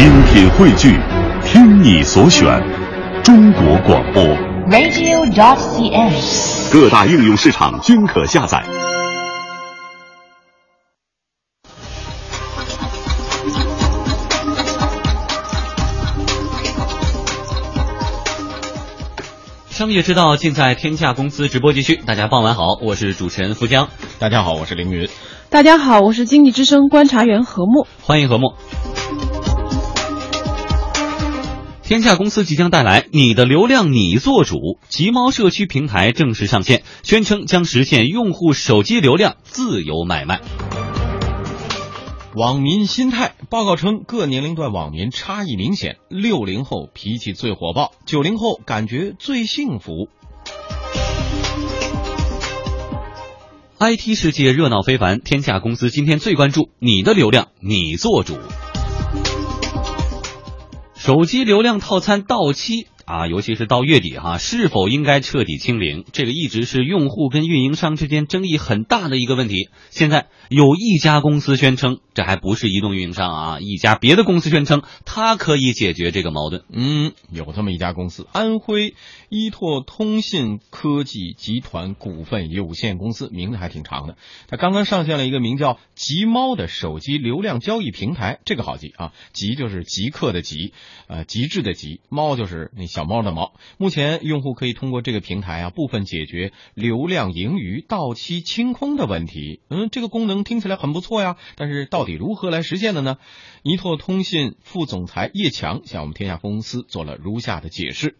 精品汇聚，听你所选，中国广播。radio.dot.cn，。各大应用市场均可下载。商业之道尽在天下公司直播继续。大家傍晚好，我是主持人付江。大家好，我是凌云。大家好，我是经济之声观察员何木。欢迎何木。天下公司即将带来“你的流量你做主”，集猫社区平台正式上线，宣称将实现用户手机流量自由买卖。网民心态报告称，各年龄段网民差异明显，六零后脾气最火爆，九零后感觉最幸福。IT 世界热闹非凡，天下公司今天最关注你的流量你做主。手机流量套餐到期啊，尤其是到月底哈、是否应该彻底清零？这个一直是用户跟运营商之间争议很大的一个问题。现在有一家公司宣称，这还不是移动运营商啊，一家别的公司宣称，它可以解决这个矛盾。嗯，有这么一家公司，安徽依拓通信科技集团股份有限公司，名字还挺长的。它刚刚上线了一个名叫“极猫”的手机流量交易平台，这个好记啊，极就是极客的极，呃，极致的极，猫就是那小小猫的猫。目前用户可以通过这个平台啊，部分解决流量盈余、到期清空的问题。嗯，这个功能听起来很不错呀，但是到底如何来实现的呢？依拓通信副总裁叶强向我们天下公司做了如下的解释。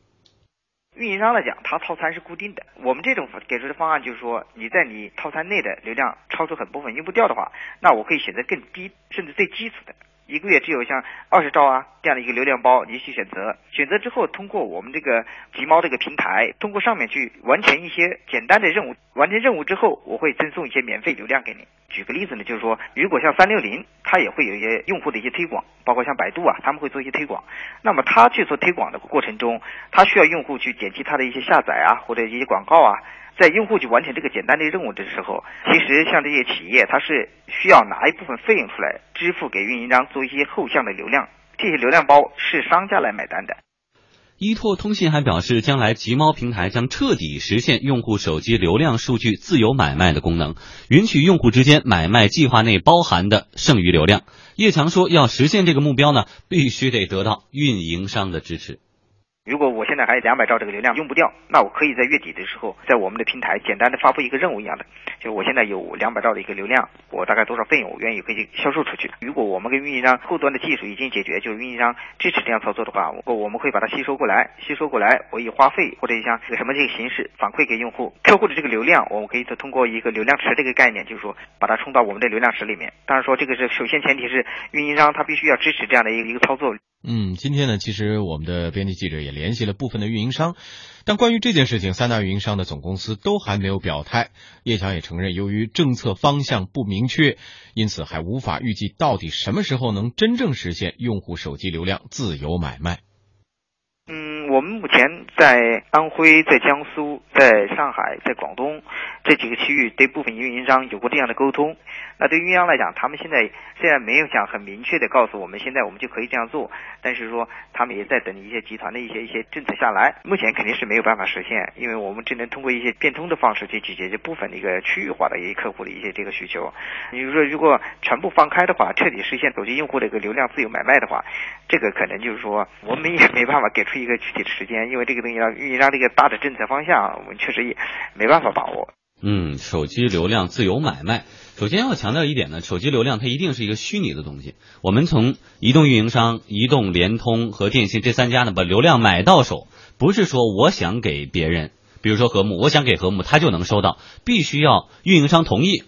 运营商来讲，它套餐是固定的。我们这种给出的方案就是说，你在你套餐内的流量超出很部分用不掉的话，那我可以选择更低，甚至最基础的，一个月只有像二十兆啊这样的一个流量包，你去选择。选择之后，通过我们这个集猫这个平台，通过上面去完成一些简单的任务。完成任务之后，我会赠送一些免费流量给你。举个例子呢，就是说，如果像三六零，它也会有一些用户的一些推广，包括像百度啊，他们会做一些推广。那么它去做推广的过程中，它需要用户去点击它的一些下载啊，或者一些广告啊。在用户去完成这个简单的任务的时候，其实像这些企业，它是需要拿一部分费用出来支付给运营商做一些后向的流量，这些流量包是商家来买单的。依拓通信还表示，将来集猫平台将彻底实现用户手机流量数据自由买卖的功能，允许用户之间买卖计划内包含的剩余流量。叶强说，要实现这个目标呢，必须得得到运营商的支持。如果我现在还有两百兆这个流量用不掉，那我可以在月底的时候，在我们的平台简单的发布一个任务一样的，就我现在有两百兆的一个流量，我大概多少费用，我愿意可以销售出去。如果我们跟运营商后端的技术已经解决，就是运营商支持这样操作的话，我我们会把它吸收过来，吸收过来，我以花费或者像这个什么这个形式反馈给用户。客户的这个流量，我们可以通过一个流量池这个概念，就是说把它充到我们的流量池里面。当然说这个是首先前提是运营商他必须要支持这样的一个一个操作。嗯，今天呢，其实我们的编辑记者也联系了部分的运营商，但关于这件事情，三大运营商的总公司都还没有表态。叶强也承认，由于政策方向不明确，因此还无法预计到底什么时候能真正实现用户手机流量自由买卖。我们目前在安徽、在江苏、在上海、在广东这几个区域，对部分运营商有过这样的沟通。那对运营商来讲，他们现在虽然没有想很明确的告诉我们，现在我们就可以这样做，但是说他们也在等一些集团的一些一些政策下来。目前肯定是没有办法实现，因为我们只能通过一些变通的方式去解决这部分的一个区域化的一些客户的一些这个需求。你说如果全部放开的话，彻底实现手机用户的一个流量自由买卖的话，这个可能就是说我们也没办法给出一个时间，因为这个东西要运营商这个大的政策方向，我们确实也没办法把握。嗯，手机流量自由买卖。首先要强调一点呢，手机流量它一定是一个虚拟的东西。我们从移动运营商、移动、联通和电信这三家呢，把流量买到手，不是说我想给别人，比如说和睦，我想给和睦，他就能收到，必须要运营商同意，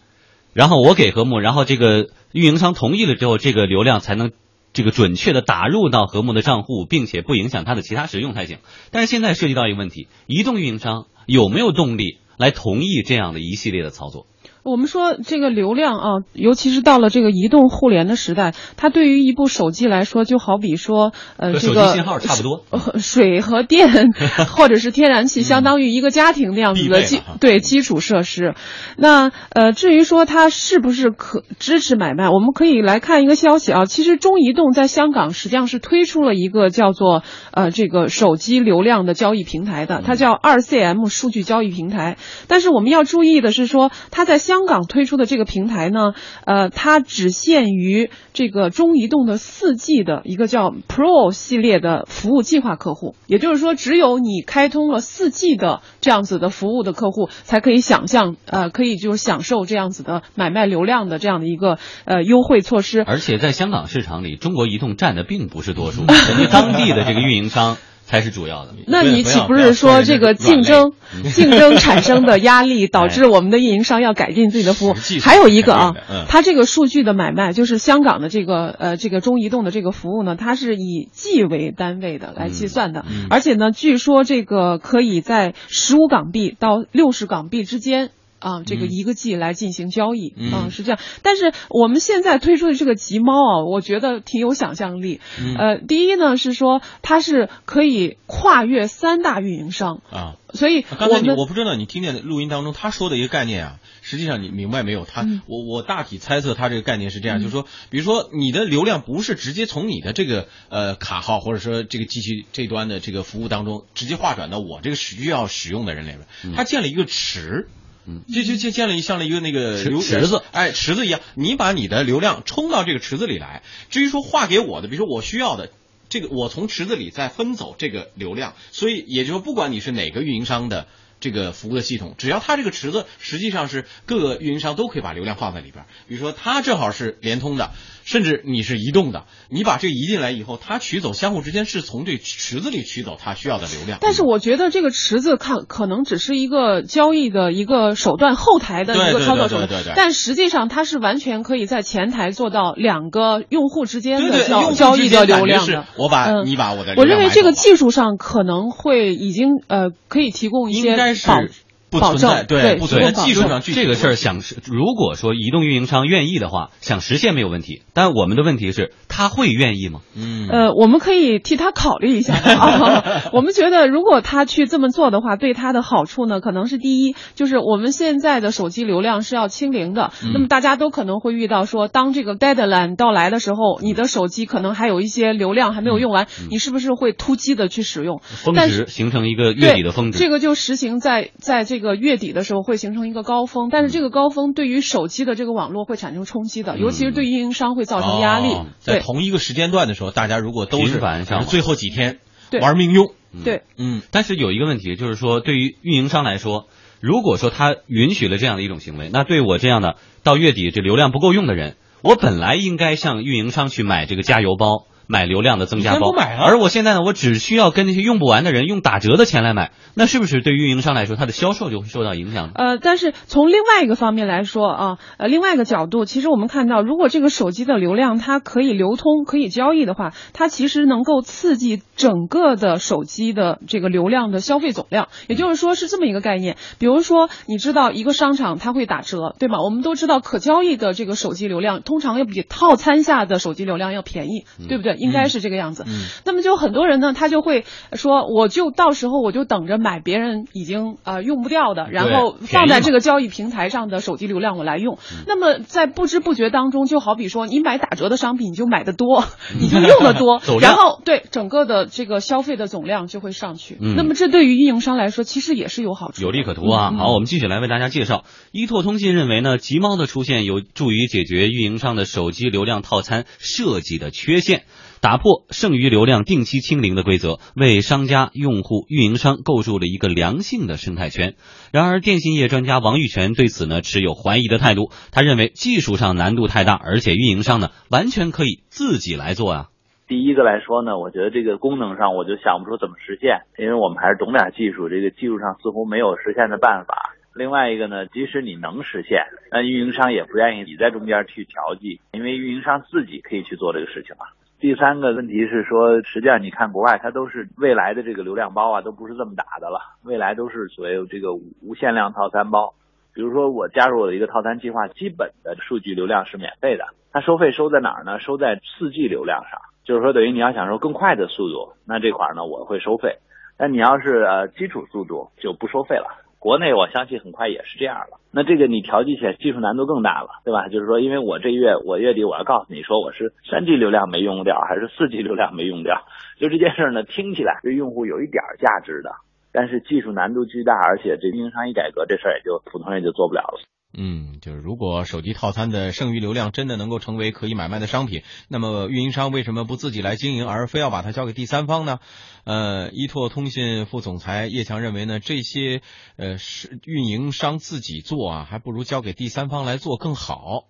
然后我给和睦，然后这个运营商同意了之后，这个流量才能这个准确的打入到和睦的账户，并且不影响它的其他使用才行。但是现在涉及到一个问题，移动运营商有没有动力？来同意这样的一系列的操作，我们说这个流量啊，尤其是到了这个移动互联的时代，它对于一部手机来说，就好比说，呃，这个信号差不多呃 水和电 或者是天然气，相当于一个家庭那样子的基对基础设施。那呃，至于说它是不是可支持买卖，我们可以来看一个消息啊。其实中移动在香港实际上是推出了一个叫做呃这个手机流量的交易平台的，它叫二 CM 数据交易平台。但是我们要注意的是说，它在香香港推出的这个平台呢，呃，它只限于这个中移动的四 G 的一个叫 Pro 系列的服务计划客户，也就是说，只有你开通了四 G 的这样子的服务的客户，才可以想象，呃，可以就是享受这样子的买卖流量的这样的一个呃优惠措施。而且在香港市场里，中国移动占的并不是多数，人家当地的这个运营商才是主要的。那你岂不是说这个竞争竞争产生的压力，导致我们的运营商要改进自己的服务还有一个啊它这个数据的买卖，就是香港的这个呃这个中移动的这个服务呢，它是以 G 为单位的来计算的，嗯而且呢，据说这个可以在十五港币到六十港币之间。啊，这个嗯一个 G 来进行交易，嗯啊，是这样。但是我们现在推出的这个集猫啊，我觉得挺有想象力。嗯呃，第一呢是说它是可以跨越三大运营商，啊。所以刚才你我不知道你听见录音当中他说的一个概念啊，实际上你明白没有？他、嗯我我大体猜测他这个概念是这样，就是说，比如说你的流量不是直接从你的这个呃卡号或者说这个机器这端的这个服务当中直接划转到我这个需要使用的人里面，他建了一个池。嗯就就就建了一像了一个那个池子，哎，池子一样，你把你的流量冲到这个池子里来。至于说划给我的，比如说我需要的，这个我从池子里再分走这个流量，所以也就是说，不管你是哪个运营商的这个服务的系统，只要它这个池子实际上是各个运营商都可以把流量放在里边。比如说它正好是联通的，甚至你是移动的，你把这个移进来以后，它取走相互之间是从这池子里取走它需要的流量。但是我觉得这个池子看可能只是一个交易的一个手段，后台的一个操作手段但实际上它是完全可以在前台做到两个用户之间的交易的流量的。我把、嗯你把我的我认为这个技术上可能会已经呃可以提供一些保不保存在，证对不存在技术上具体这个事儿想实，如果说移动运营商愿意的话，想实现没有问题。但我们的问题是，他会愿意吗？嗯呃，我们可以替他考虑一下 啊。我们觉得，如果他去这么做的话，对他的好处呢，可能是第一，就是我们现在的手机流量是要清零的。嗯那么大家都可能会遇到说，当这个 deadline 到来的时候，你的手机可能还有一些流量还没有用完，你是不是会突击的去使用？峰值形成一个月底的峰值。这个就实行在在这个月底的时候会形成一个高峰，但是这个高峰对于手机的这个网络会产生冲击的，尤其是对运营商会造成压力。哦在同一个时间段的时候，大家如果都是频繁上网。最后几天玩命用，对，嗯。但是有一个问题，就是说对于运营商来说，如果说他允许了这样的一种行为，那对我这样的到月底这流量不够用的人，我本来应该向运营商去买这个加油包。买流量的增加包而我现在呢，我只需要跟那些用不完的人用打折的钱来买，那是不是对运营商来说，它的销售就会受到影响呢？呃，但是从另外一个方面来说啊，呃，另外一个角度，其实我们看到，如果这个手机的流量它可以流通、可以交易的话，它其实能够刺激整个的手机的这个流量的消费总量。也就是说，是这么一个概念。比如说，你知道一个商场它会打折，对吗？我们都知道可交易的这个手机流量通常要比套餐下的手机流量要便宜，对不对？应该是这个样子。嗯那么就很多人呢，他就会说，我就到时候我就等着买别人已经呃用不掉的，然后放在这个交易平台上的手机流量我来用。那么在不知不觉当中，就好比说你买打折的商品，你就买的多，你就用的多 然后对整个的这个消费的总量就会上去。嗯那么这对于运营商来说，其实也是有好处，有利可图啊！好，我们继续来为大家介绍。依拓通信认为呢，集猫的出现有助于解决运营商的手机流量套餐设计的缺陷，打破剩余流量定期清零的规则，为商家、用户、运营商构筑了一个良性的生态圈。然而，电信业专家王玉泉对此呢持有怀疑的态度，他认为技术上难度太大，而且运营商呢完全可以自己来做啊。第一个来说呢，我觉得这个功能上我就想不出怎么实现，因为我们还是懂点技术，这个技术上似乎没有实现的办法。另外一个呢，即使你能实现，那运营商也不愿意你在中间去调剂，因为运营商自己可以去做这个事情嘛。第三个问题是说，实际上你看国外它都是未来的这个流量包啊，都不是这么打的了，未来都是所谓这个无限量套餐包。比如说我加入我的一个套餐计划，基本的数据流量是免费的，它收费收在哪儿呢？收在四 G 流量上，就是说等于你要享受更快的速度，那这块呢我会收费，但你要是呃基础速度就不收费了。国内我相信很快也是这样了。那这个你调剂起来技术难度更大了，对吧？就是说，因为我这月我月底我要告诉你说我是三 G 流量没用掉，还是四 G 流量没用掉，就这件事呢，听起来对用户有一点价值的，但是技术难度巨大，而且这运营商一改革，这事儿也就普通人就做不了了。嗯，就是如果手机套餐的剩余流量真的能够成为可以买卖的商品，那么运营商为什么不自己来经营，而非要把它交给第三方呢？呃，依托通信副总裁叶强认为呢，这些呃是运营商自己做啊，还不如交给第三方来做更好。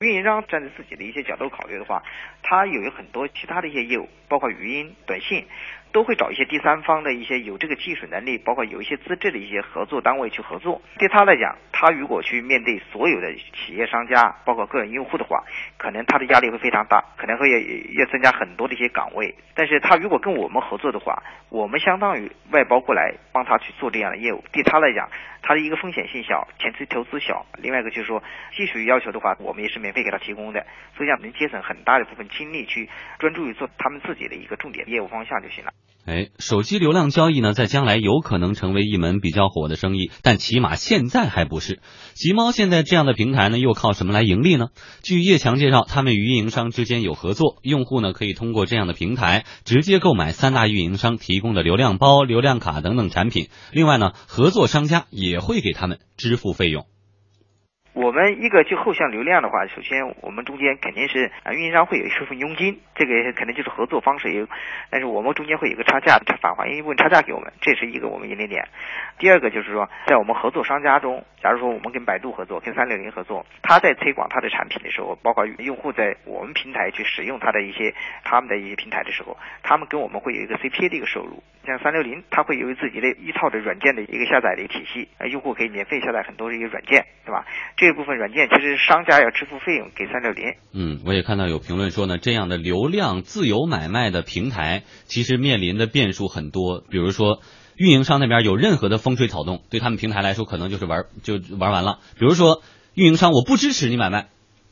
运营商站在自己的一些角度考虑的话，他有很多其他的一些业务，包括语音、短信。都会找一些第三方的一些有这个技术能力，包括有一些资质的一些合作单位去合作。对他来讲，他如果去面对所有的企业商家，包括个人用户的话，可能他的压力会非常大，可能会要要增加很多的一些岗位。但是他如果跟我们合作的话，我们相当于外包过来帮他去做这样的业务。对他来讲，他的一个风险性小，前期投资小，另外一个就是说技术要求的话，我们也是免费给他提供的，所以讲能节省很大的部分精力去专注于做他们自己的一个重点业务方向就行了。哎，手机流量交易呢，在将来有可能成为一门比较火的生意，但起码现在还不是。集猫现在这样的平台呢，又靠什么来盈利呢？据叶强介绍，他们与运营商之间有合作，用户呢可以通过这样的平台直接购买三大运营商提供的流量包、流量卡等等产品。另外呢，合作商家也会给他们支付费用。我们一个就后向流量的话，首先我们中间肯定是啊，运营商会有一部分佣金，这个可能就是合作方式有，但是我们中间会有一个差价，返还一部分差价给我们，这是一个我们盈利点。第二个就是说，在我们合作商家中，假如说我们跟百度合作，跟三六零合作，他在推广他的产品的时候，包括用户在我们平台去使用他的一些他们的一些平台的时候，他们跟我们会有一个 CPA 的一个收入。像三六零，它会有自己的一套的软件的一个下载的一个体系，用户可以免费下载很多的一个软件，对吧？这一部分软件其实商家要支付费用给三六零。嗯，我也看到有评论说呢，这样的流量自由买卖的平台，其实面临的变数很多。比如说，运营商那边有任何的风吹草动，对他们平台来说可能就是玩就玩完了。比如说，运营商我不支持你买卖，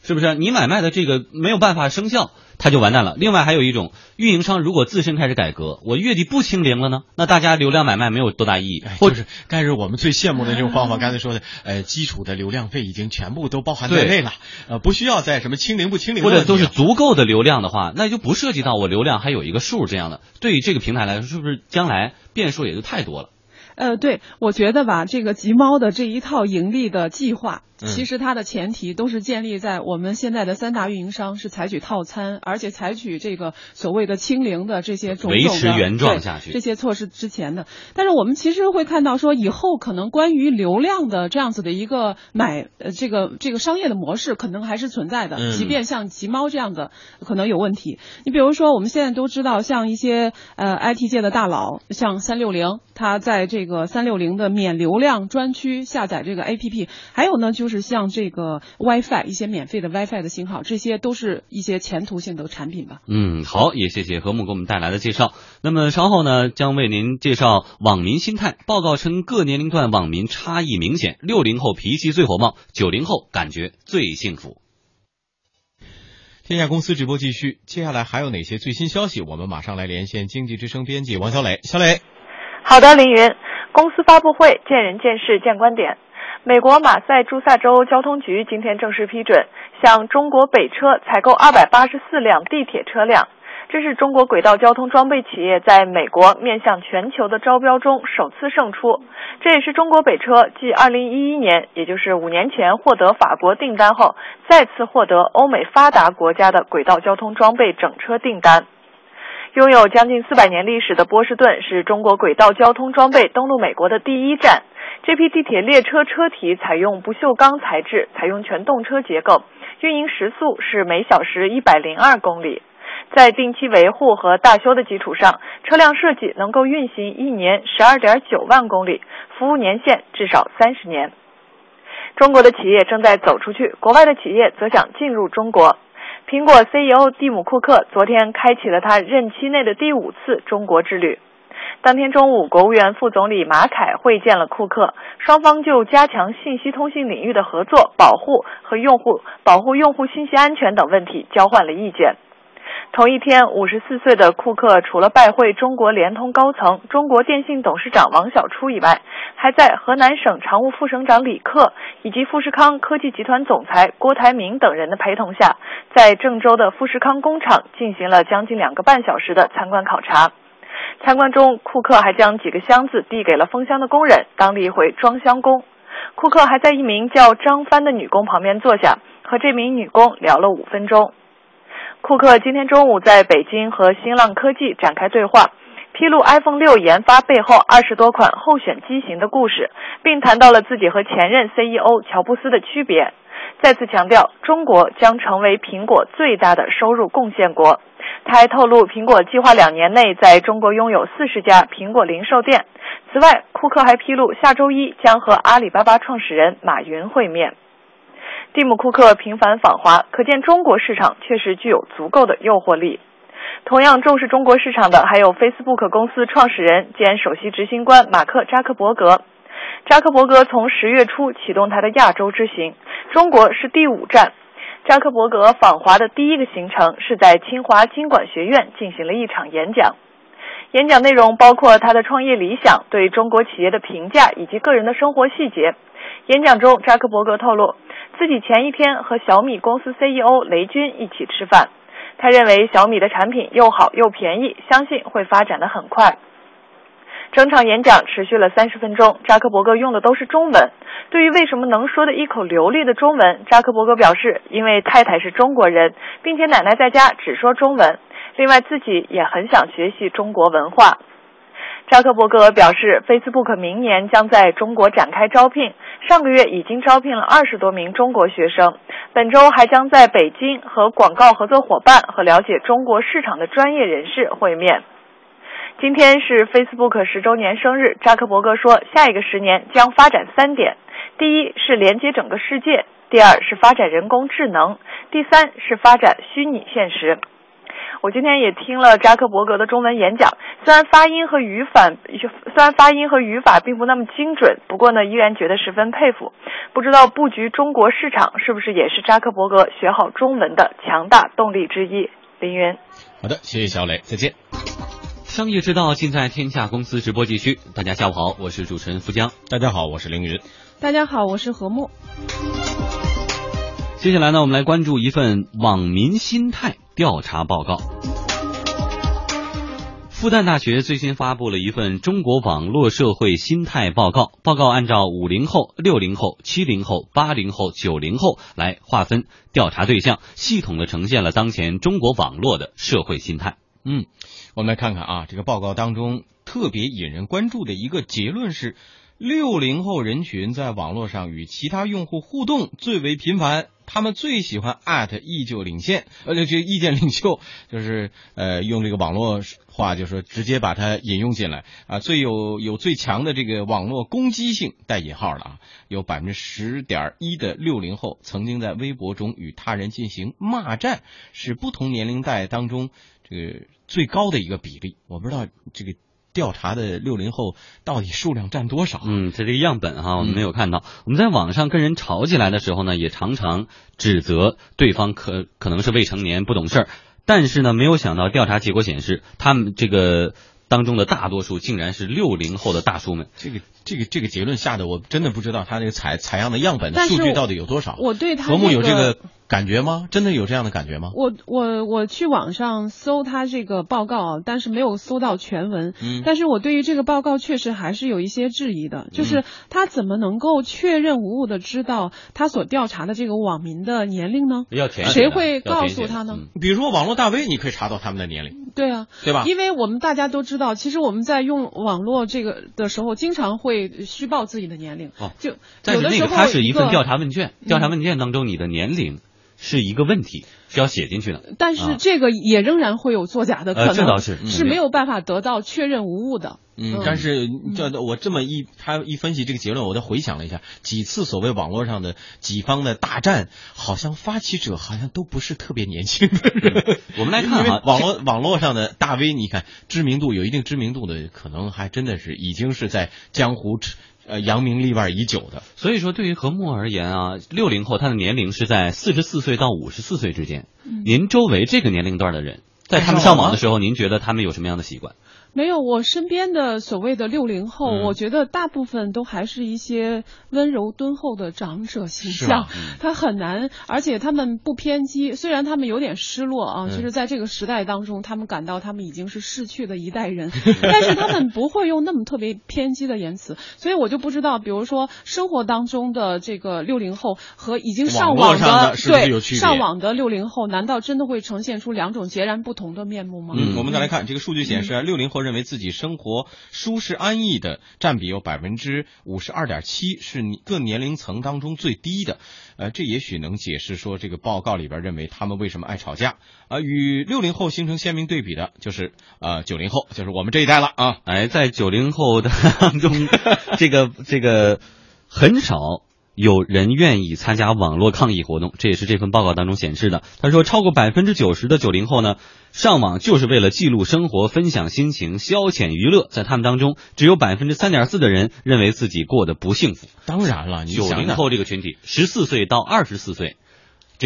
是不是？你买卖的这个没有办法生效。它就完蛋了。另外还有一种运营商，如果自身开始改革，我月底不清零了呢？那大家流量买卖没有多大意义。或者，但是我们最羡慕的这种方法，刚才说的，呃，基础的流量费已经全部都包含在内了，呃，不需要再什么清零不清零，或者都是足够的流量的话，那就不涉及到我流量还有一个数这样的。对于这个平台来说，是不是将来变数也就太多了？呃，对，我觉得吧，这个集猫的这一套盈利的计划。其实它的前提都是建立在我们现在的三大运营商是采取套餐，而且采取这个所谓的清零的这些种种维持原状下去这些措施之前的。但是我们其实会看到说，以后可能关于流量的这样子的一个买呃这个这个商业的模式，可能还是存在的。即便像集猫这样的可能有问题。你比如说，我们现在都知道，像一些呃 IT 界的大佬，像三六零，它在这个三六零的免流量专区下载这个 APP，还有呢就。就是像这个 WiFi 一些免费的 WiFi 的信号，这些都是一些前途性的产品吧。嗯，好，也谢谢何木给我们带来的介绍。那么稍后呢，将为您介绍网民心态报告称，各年龄段网民差异明显，六零后脾气最火爆，九零后感觉最幸福。天下公司直播继续，接下来还有哪些最新消息？我们马上来连线经济之声编辑王小磊。小磊，好的，凌云，公司发布会，见仁见智，见观点。美国马赛诸塞州交通局今天正式批准向中国北车采购二百八十四辆地铁车辆，这是中国轨道交通装备企业在美国面向全球的招标中首次胜出。这也是中国北车继二零一一年，也就是五年前获得法国订单后，再次获得欧美发达国家的轨道交通装备整车订单。拥有将近四百年历史的波士顿是中国轨道交通装备登陆美国的第一站。这批地铁列车车体采用不锈钢材质，采用全动车结构，运营时速是每小时一百零二公里。在定期维护和大修的基础上，车辆设计能够运行一年十二点九万公里，服务年限至少三十年。中国的企业正在走出去，国外的企业则想进入中国。苹果 CEO 蒂姆·库克昨天开启了他任期内的第五次中国之旅。当天中午，国务院副总理马凯会见了库克，双方就加强信息通信领域的合作、保护和用户保护用户信息安全等问题交换了意见。同一天，五十四岁的库克除了拜会中国联通高层、中国电信董事长王小初以外，还在河南省常务副省长李克以及富士康科技集团总裁郭台铭等人的陪同下，在郑州的富士康工厂进行了将近两个半小时的参观考察。参观中，库克还将几个箱子递给了封箱的工人，当了一回装箱工。库克还在一名叫张帆的女工旁边坐下，和这名女工聊了五分钟。库克今天中午在北京和新浪科技展开对话，披露 iPhone 六研发背后二十多款候选机型的故事，并谈到了自己和前任 CEO 乔布斯的区别，再次强调中国将成为苹果最大的收入贡献国。他还透露，苹果计划两年内在中国拥有四十家苹果零售店。此外，库克还披露，下周一将和阿里巴巴创始人马云会面。蒂姆·库克频繁访华，可见中国市场确实具有足够的诱惑力。同样重视中国市场的还有 Facebook 公司创始人兼首席执行官马克·扎克伯格。扎克伯格从十月初启动他的亚洲之行，中国是第五站。扎克伯格访华的第一个行程是在清华经管学院进行了一场演讲，演讲内容包括他的创业理想、对中国企业的评价以及个人的生活细节。演讲中，扎克伯格透露。自己前一天和小米公司 CEO 雷军一起吃饭，他认为小米的产品又好又便宜，相信会发展的很快。整场演讲持续了三十分钟，扎克伯格用的都是中文。对于为什么能说的一口流利的中文，扎克伯格表示，因为太太是中国人，并且奶奶在家只说中文，另外自己也很想学习中国文化。扎克伯格表示，Facebook 明年将在中国展开招聘。上个月已经招聘了二十多名中国学生，本周还将在北京和广告合作伙伴和了解中国市场的专业人士会面。今天是 Facebook 十周年生日，扎克伯格说，下一个十年将发展三点：第一是连接整个世界；第二是发展人工智能；第三是发展虚拟现实。我今天也听了扎克伯格的中文演讲，虽然发音和语法虽然发音和语法并不那么精准，不过呢，依然觉得十分佩服。不知道布局中国市场是不是也是扎克伯格学好中文的强大动力之一？林云，好的，谢谢小磊，再见。商业之道尽在天下公司直播继续。大家下午好，我是主持人付江。大家好，我是凌云。大家好，我是何木。接下来呢，我们来关注一份网民心态调查报告。复旦大学最新发布了一份中国网络社会心态报告。报告按照五零后、六零后、七零后、八零后、九零后来划分调查对象，系统的呈现了当前中国网络的社会心态。嗯，我们来看看啊，这个报告当中特别引人关注的一个结论是。六零后人群在网络上与其他用户互动最为频繁，他们最喜欢艾特意见领先，呃，这意见领袖 就是呃，用这个网络话就说直接把它引用进来啊，最有有最强的这个网络攻击性带引号的啊，有百分之十点一的六零后曾经在微博中与他人进行骂战，是不同年龄代当中这个最高的一个比例。我不知道这个。调查的六零后到底数量占多少？嗯，这这个样本哈，我们没有看到。我们在网上跟人吵起来的时候呢，也常常指责对方可可能是未成年不懂事儿，但是呢，没有想到调查结果显示，他们这个当中的大多数竟然是六零后的大叔们。这个这个这个结论下的，我真的不知道他这个采采样的样本的数据到底有多少。我对他何木有这个。感觉吗？真的有这样的感觉吗？我我我去网上搜他这个报告，但是没有搜到全文。嗯，但是我对于这个报告确实还是有一些质疑的，就是他怎么能够确认无误的知道他所调查的这个网民的年龄呢？要填谁会告诉他呢？比如说网络大 V，你可以查到他们的年龄。对啊，对吧？因为我们大家都知道，其实我们在用网络这个的时候，经常会虚报自己的年龄。哦，就但是那个它是一份调查问卷，调查问卷当中你的年龄。是一个问题，是要写进去的。但是这个也仍然会有作假的可能，呃这倒是嗯是没有办法得到确认无误的。嗯，但是这我这么一他一分析这个结论，我再回想了一下，几次所谓网络上的几方的大战，好像发起者好像都不是特别年轻的人。我们来看哈网络网络上的大 V，你看知名度有一定知名度的，可能还真的是已经是在江湖呃扬名立万已久的。所以说，对于何木而言啊，六零后他的年龄是在四十四岁到五十四岁之间。您周围这个年龄段的人，在他们上网的时候，您觉得他们有什么样的习惯？没有，我身边的所谓的六零后，嗯。我觉得大部分都还是一些温柔敦厚的长者形象他很难，而且他们不偏激。虽然他们有点失落啊，嗯。就是在这个时代当中，他们感到他们已经是逝去的一代人，但是他们不会用那么特别偏激的言辞，所以我就不知道，比如说生活当中的这个六零后和已经上网络网上的对上网的六零后，难道真的会呈现出两种截然不同的面目吗？嗯，我们再来看这个数据显示，六零后认为自己生活舒适安逸的占比有百分之五十二点七，是各年龄层当中最低的。呃，这也许能解释说这个报告里边认为他们为什么爱吵架。呃，与六零后形成鲜明对比的就是呃九零后，就是我们这一代了啊。哎，在九零后的当中，这个这个很少有人愿意参加网络抗议活动，这也是这份报告当中显示的。他说，超过百分之九十的九零后呢，上网就是为了记录生活、分享心情、消遣娱乐。在他们当中，只有百分之三点四的人认为自己过得不幸福。当然了，九零后这个群体，十四岁到二十四岁，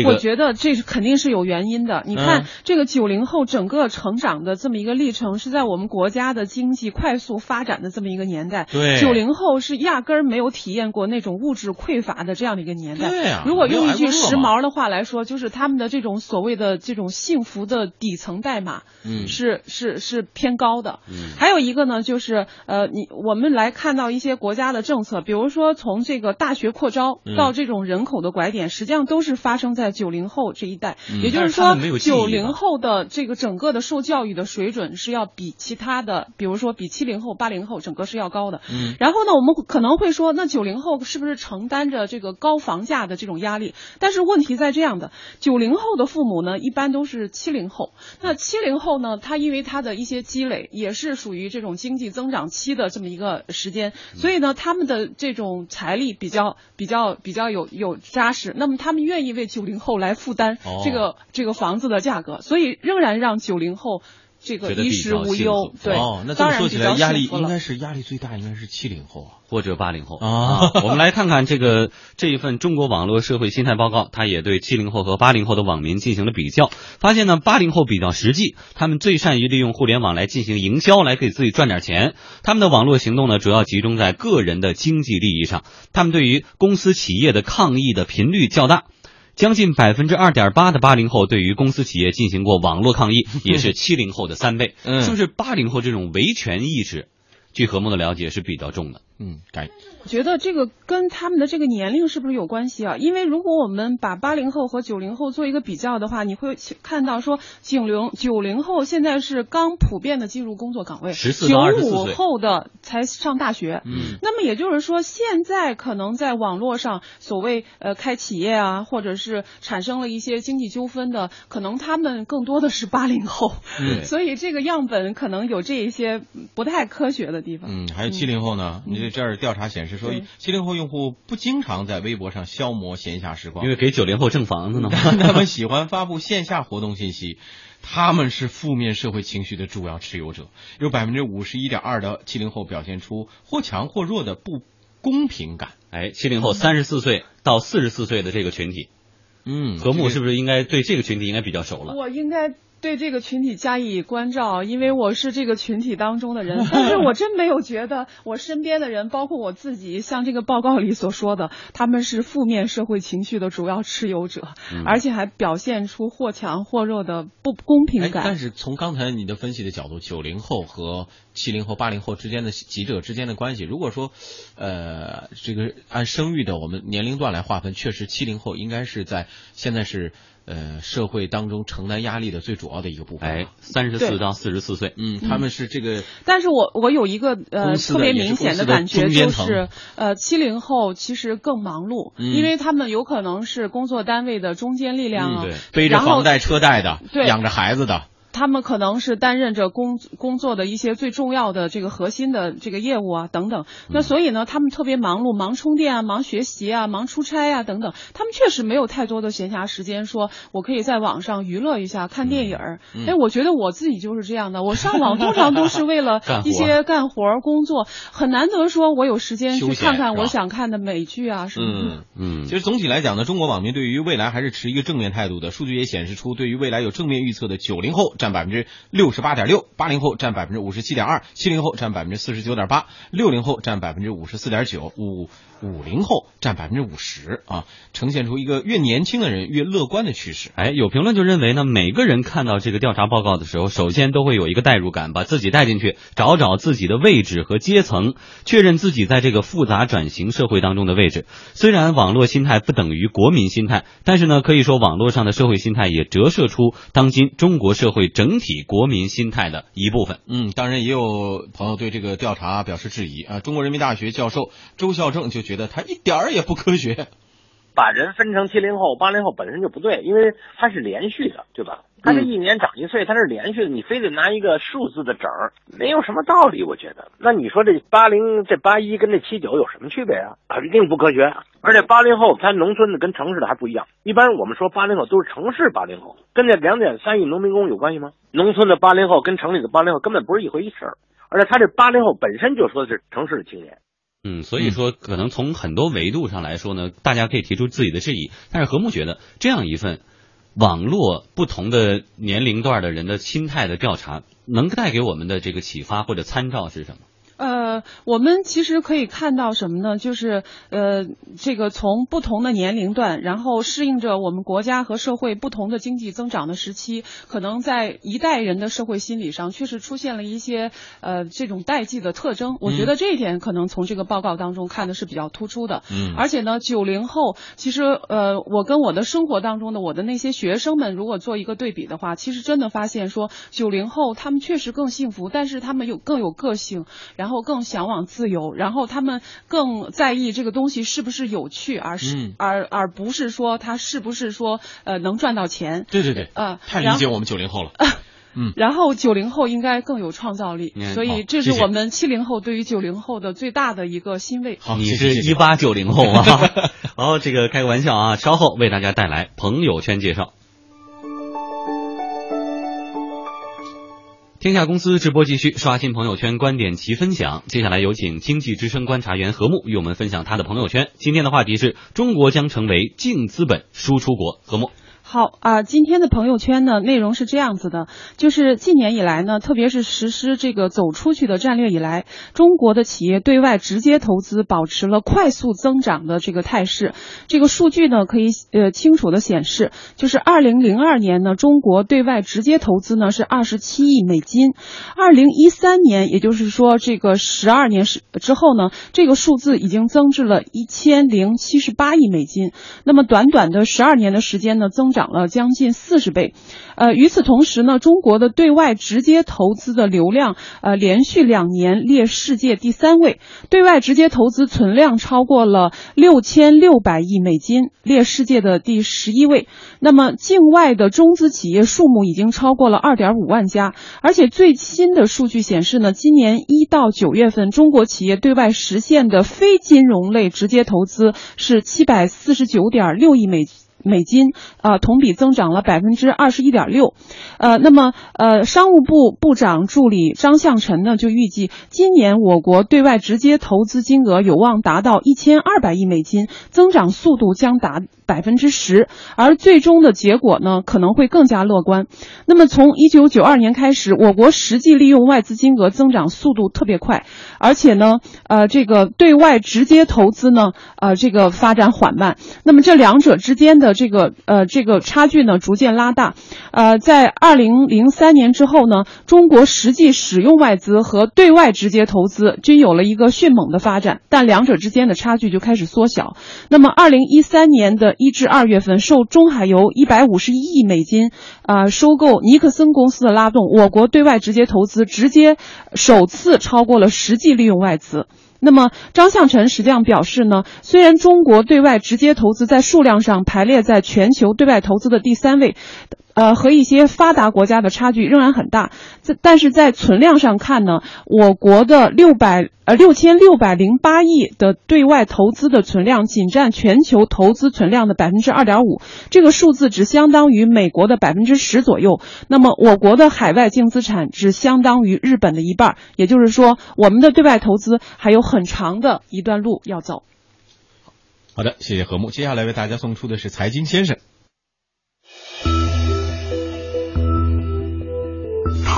这我觉得这是肯定是有原因的。你看，嗯这个九零后整个成长的这么一个历程，是在我们国家的经济快速发展的这么一个年代。对九零后是压根儿没有体验过那种物质匮乏的这样的一个年代。对啊如果用一句时髦的话来说，就是他们的这种所谓的这种幸福的底层代码，嗯是是是偏高的。嗯还有一个呢，就是呃，你我们来看到一些国家的政策，比如说从这个大学扩招嗯到这种人口的拐点，实际上都是发生在九零后这一代。嗯也就是说九零后的这个整个的受教育的水准是要比其他的，比如说比七零后、八零后整个是要高的。嗯然后呢，我们可能会说，那九零后是不是承担着这个高房价的这种压力？但是问题在这样的，九零后的父母呢，一般都是七零后。那七零后呢，他因为他的一些积累，也是属于这种经济增长期的这么一个时间，所以呢，他们的这种财力比较比较比较有有扎实。那么他们愿意为九零后来负担哦这个、这个房子的价格，所以仍然让九零后。这个衣食无忧，对，哦，那这当么说起来，然比较压力幸福了应该是压力最大，应该是七零后啊。或者八零后啊我们来看看这个这一份中国网络社会心态报告，它也对七零后和八零后的网民进行了比较，发现呢，八零后比较实际，他们最善于利用互联网来进行营销，来给自己赚点钱。他们的网络行动呢，主要集中在个人的经济利益上，他们对于公司企业的抗议的频率较大。将近百分之二点八的八零后对于公司企业进行过网络抗议，也是七零后的三倍。嗯是不是八零后这种维权意识，据何梦的了解是比较重的？嗯，改我觉得这个跟他们的这个年龄是不是有关系啊？因为如果我们把八零后和九零后做一个比较的话，你会看到说九零九零后现在是刚普遍的进入工作岗位，九五后的才上大学。嗯那么也就是说，现在可能在网络上所谓呃开企业啊，或者是产生了一些经济纠纷的，可能他们更多的是八零后。嗯所以这个样本可能有这一些不太科学的地方。嗯，还有七零后呢？你这这儿调查显示说，七零后用户不经常在微博上消磨闲暇时光，因为给九零后挣房子呢。他们喜欢发布线下活动信息，他们是负面社会情绪的主要持有者。有百分之五十一点二的七零后表现出或强或弱的不公平感。哎，七零后三十四岁到四十四岁的这个群体，嗯，何木是不是应该对这个群体应该比较熟了？我应该对这个群体加以关照，因为我是这个群体当中的人。但是我真没有觉得我身边的人，包括我自己，像这个报告里所说的，他们是负面社会情绪的主要持有者，嗯而且还表现出或强或弱的不公哎平，感。但是从刚才你的分析的角度，九零后和七零后、八零后之间的几者之间的关系，如果说，呃，这个按生育的我们年龄段来划分，确实七零后应该是在现在是呃社会当中承担压力的最主要的一个部分。哎，三十四到四十四岁，嗯，他们是这个，但是我我有一个呃特别明显的感觉，就是呃七零后其实更忙碌，嗯。因为他们有可能是工作单位的中坚力量啊，对。背着房贷车贷的，对。养着孩子的，他们可能是担任着工工作的一些最重要的这个核心的这个业务啊等等。那所以呢，他们特别忙碌，忙充电啊，忙学习啊，忙出差啊等等。他们确实没有太多的闲暇时间，说我可以在网上娱乐一下，看电影儿。嗯哎，我觉得我自己就是这样的，我上网通常都是为了一些干活儿工作，很难得说我有时间去看看我想看的美剧啊什么的。嗯。嗯其，实总体来讲呢，中国网民对于未来还是持一个正面态度的。数据也显示出，对于未来有正面预测的九零后占百分之六十八点六，八零后占百分之五十七点二，七零后占百分之四十九点八，六零后占百分之五十四点九，五五零后占百分之五十啊，呈现出一个越年轻的人越乐观的趋势。哎，有评论就认为呢，每个人看到这个调查报告的时候，首先都会有一个代入感，把自己带进去，找找自己的位置和阶层，确认自己在这个复杂转型社会当中的位置。虽然网络心态不等于国民心态，但是呢，可以说网络上的社会心态也折射出当今中国社会整体国民心态的一部分。嗯，当然也有朋友对这个调查表示质疑啊。中国人民大学教授周孝正就觉得他一点儿也不科学。把人分成七零后、八零后本身就不对，因为它是连续的，对吧？它这一年长一岁，它是连续的，你非得拿一个数字的整儿，没有什么道理，我觉得。那你说这八零、这八一跟这七九有什么区别啊？肯定不科学。而且八零后他农村的跟城市的还不一样，一般我们说八零后都是城市八零后，跟这两点三亿农民工有关系吗？农村的八零后跟城里的八零后根本不是一回事儿，而且他这八零后本身就说的是城市的青年。嗯，所以说可能从很多维度上来说呢，大家可以提出自己的质疑。但是何木觉得这样一份网络不同的年龄段的人的心态的调查，能带给我们的这个启发或者参照是什么？呃，我们其实可以看到什么呢？就是呃，这个从不同的年龄段，然后适应着我们国家和社会不同的经济增长的时期，可能在一代人的社会心理上，确实出现了一些呃这种代际的特征。我觉得这一点可能从这个报告当中看的是比较突出的。嗯而且呢，九零后其实呃，我跟我的生活当中的我的那些学生们，如果做一个对比的话，其实真的发现说，九零后他们确实更幸福，但是他们有更有个性，然后更向往自由，然后他们更在意这个东西是不是有趣，而是、嗯而而不是说他是不是说呃能赚到钱。对对对，呃，太理解我们九零后了。嗯 然后九零后应该更有创造力嗯，所以这是我们七零后对于九零后的最大的一个欣慰。好，你是一八九零后啊？好，这个开个玩笑啊，稍后为大家带来朋友圈介绍。天下公司直播继续，刷新朋友圈，观点齐分享。接下来有请经济之声观察员何木与我们分享他的朋友圈。今天的话题是中国将成为净资本输出国。何木，好啊、今天的朋友圈呢，内容是这样子的，就是近年以来呢，特别是实施这个走出去的战略以来，中国的企业对外直接投资保持了快速增长的这个态势。这个数据呢，可以呃清楚的显示，就是二零零二年呢，中国对外直接投资呢是二十七亿美金，二零一三年，也就是说这个十二年是之后呢，这个数字已经增至了一千零七十八亿美金。那么短短的十二年的时间呢，增长涨了将近四十倍。呃，与此同时呢，中国的对外直接投资的流量，呃，连续两年列世界第三位，对外直接投资存量超过了六千六百亿美金，列世界的第十一位。那么，境外的中资企业数目已经超过了二点五万家，而且最新的数据显示呢，今年一到九月份，中国企业对外实现的非金融类直接投资是七百四十九点六亿美。美金，呃，同比增长了百分之二十一点六，呃，那么呃，商务部部长助理张向晨呢就预计，今年我国对外直接投资金额有望达到一千二百亿美金，增长速度将达百分之十，而最终的结果呢可能会更加乐观。那么从一九九二年开始，我国实际利用外资金额增长速度特别快，而且呢，呃，这个对外直接投资呢，呃，这个发展缓慢。那么这两者之间的的这个呃这个差距呢逐渐拉大。呃，在二零零三年之后呢，中国实际使用外资和对外直接投资均有了一个迅猛的发展，但两者之间的差距就开始缩小。那么，二零一三年的一至二月份，受中海油一百五十一亿美金啊、收购尼克森公司的拉动，我国对外直接投资直接首次超过了实际利用外资。那么，张向晨实际上表示呢，虽然中国对外直接投资在数量上排列在全球对外投资的第三位，呃，和一些发达国家的差距仍然很大。这但是在存量上看呢，我国的六百呃六千六百零八亿的对外投资的存量，仅占全球投资存量的百分之二点五，这个数字只相当于美国的百分之十左右。那么我国的海外净资产只相当于日本的一半，也就是说，我们的对外投资还有很长的一段路要走。好的，谢谢何木。接下来为大家送出的是财经先生。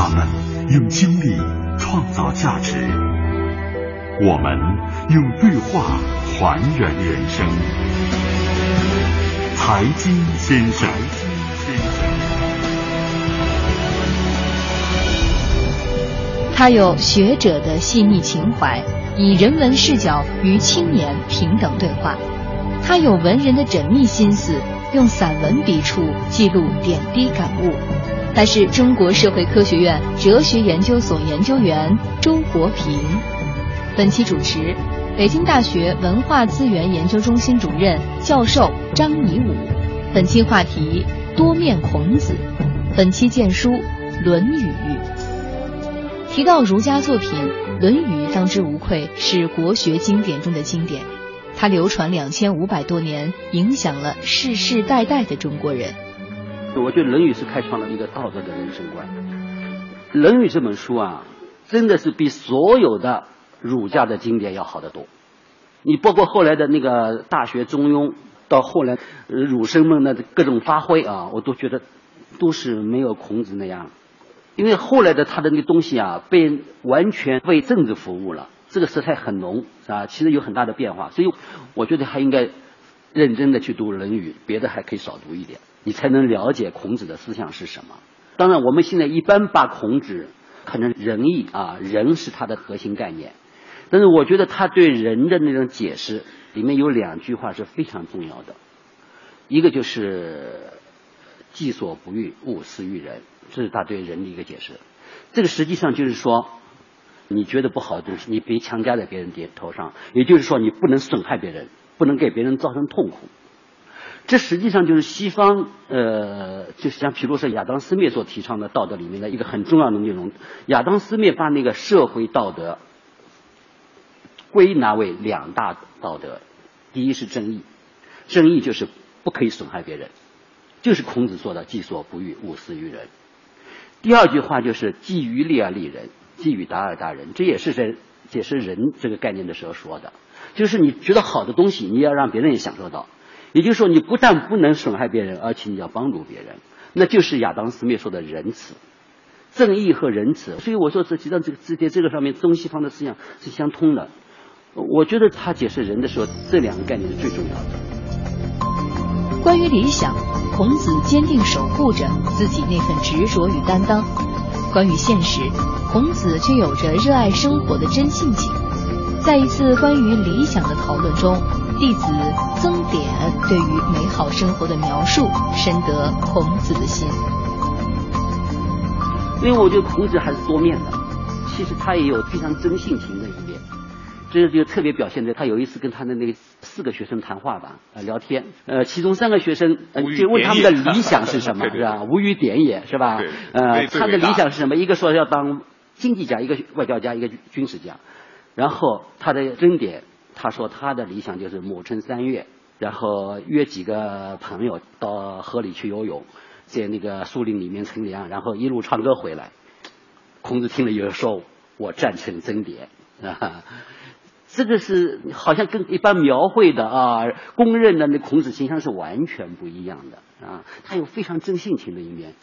他们用经历创造价值，我们用对话还原人生。财经先生，他有学者的细腻情怀，以人文视角与青年平等对话；他有文人的缜密心思，用散文笔触记录点滴感悟。他是中国社会科学院哲学研究所研究员周国平。本期主持，北京大学文化资源研究中心主任教授张颐武。本期话题：多面孔子。本期荐书《论语》。提到儒家作品，《论语》当之无愧是国学经典中的经典。它流传两千五百多年，影响了世世代代的中国人。我觉得《论语》是开创了一个道德的人生观。《论语》这本书啊，真的是比所有的儒家的经典要好得多。你包括后来的那个《大学》《中庸》，到后来儒生们的各种发挥啊，我都觉得都是没有孔子那样。因为后来的他的那个东西啊，被完全为政治服务了，这个色彩很浓啊，其实有很大的变化。所以我觉得还应该认真的去读《论语》，别的还可以少读一点。你才能了解孔子的思想是什么。当然，我们现在一般把孔子看成仁义啊，仁是他的核心概念。但是我觉得他对人的那种解释里面有两句话是非常重要的，一个就是“己所不欲，勿施于人”，这是他对人的一个解释。这个实际上就是说，你觉得不好的东西，你别强加在别人头上，也就是说，你不能损害别人，不能给别人造成痛苦。这实际上就是西方，呃，就是像比如说亚当斯密所提倡的道德里面的一个很重要的内容。亚当斯密把那个社会道德归纳为两大道德，第一是正义，正义就是不可以损害别人，就是孔子说的“己所不欲，勿施于人”。第二句话就是“己欲立而立人，己欲达而达人”，这也是在解释人这个概念的时候说的，就是你觉得好的东西，你要让别人也享受到。也就是说，你不但不能损害别人，而且你要帮助别人，那就是亚当·斯密说的仁慈、正义和仁慈。所以我说，实际上这个之间这个上面，东西方的思想是相通的。我觉得他解释人的时候，这两个概念是最重要的。关于理想，孔子坚定守护着自己那份执着与担当；关于现实，孔子却有着热爱生活的真性情。在一次关于理想的讨论中，弟子曾点对于美好生活的描述深得孔子的心。因为我觉得孔子还是多面的，其实他也有非常真性情的一面。这就特别表现在他有一次跟他的那个四个学生谈话吧，呃，聊天，呃，其中三个学生呃就问他们的理想是什么，是吧？无语点也是吧？呃，他的理想是什么？一个说要当经济家，一个外交家，一个军事家。然后他的真点，他说他的理想就是暮春三月，然后约几个朋友到河里去游泳，在那个树林里面乘凉，然后一路唱歌回来。孔子听了以后说：“我赞成真点啊。”这个是好像跟一般描绘的啊，公认的那孔子形象是完全不一样的啊。他有非常真性情的一面，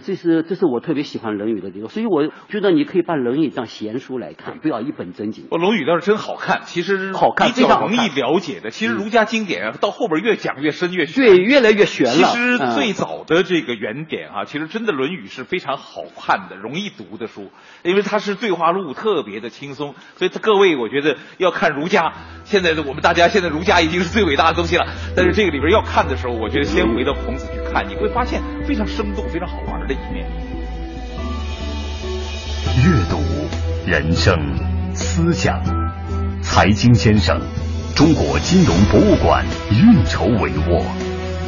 这这是这是我特别喜欢《论语》的地方，所以我觉得你可以把《论语》当闲书来看，不要一本正经。我《论语》倒是真好看，其实好看，比较容易了解的。其实儒家经典啊，到后边越讲越深越对，越来越玄了。其实最早的这个原点啊，其实真的《论语》是非常好看的、容易读的书，因为它是对话录，特别的轻松。所以各位，我觉得要看儒家。现在的我们大家现在儒家已经是最伟大的东西了，但是这个里边要看的时候，我觉得先回到孔子去看，你会发现非常生动、非常好玩的一面。阅读、人生、思想、财经先生，中国金融博物馆运筹帷幄，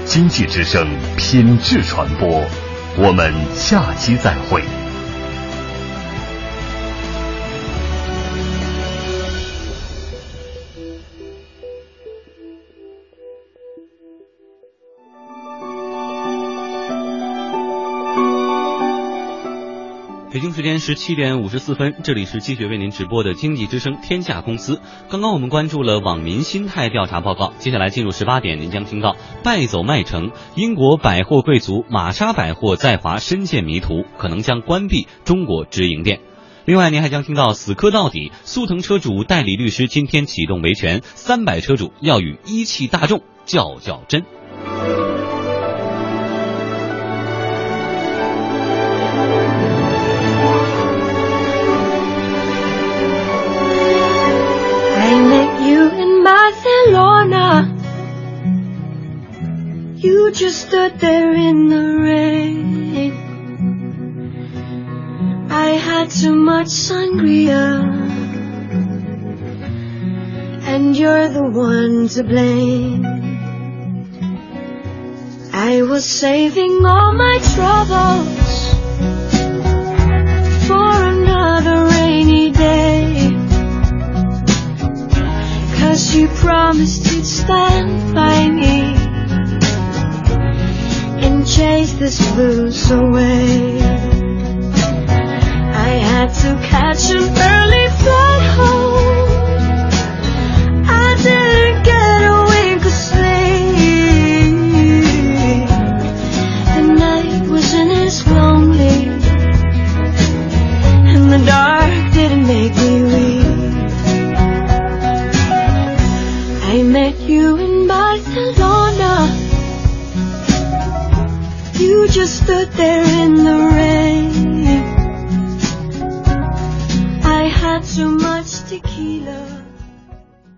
经济之声品质传播，我们下期再会。间十七点五十四分，这里是继续为您直播的经济之声天下公司。刚刚我们关注了网民心态调查报告，接下来进入十八点，您将听到败走麦城，英国百货贵族玛莎百货在华深陷迷途，可能将关闭中国直营店。另外，您还将听到死磕到底，速腾车主代理律师今天启动维权，三百车主要与一汽大众较较真。Barcelona. You just stood there in the rain. I had too much sangria. And you're the one to blame. I was saving all my troubles you promised you'd stand by me and chase this blues away. I had to catch an early flight home. I didn't there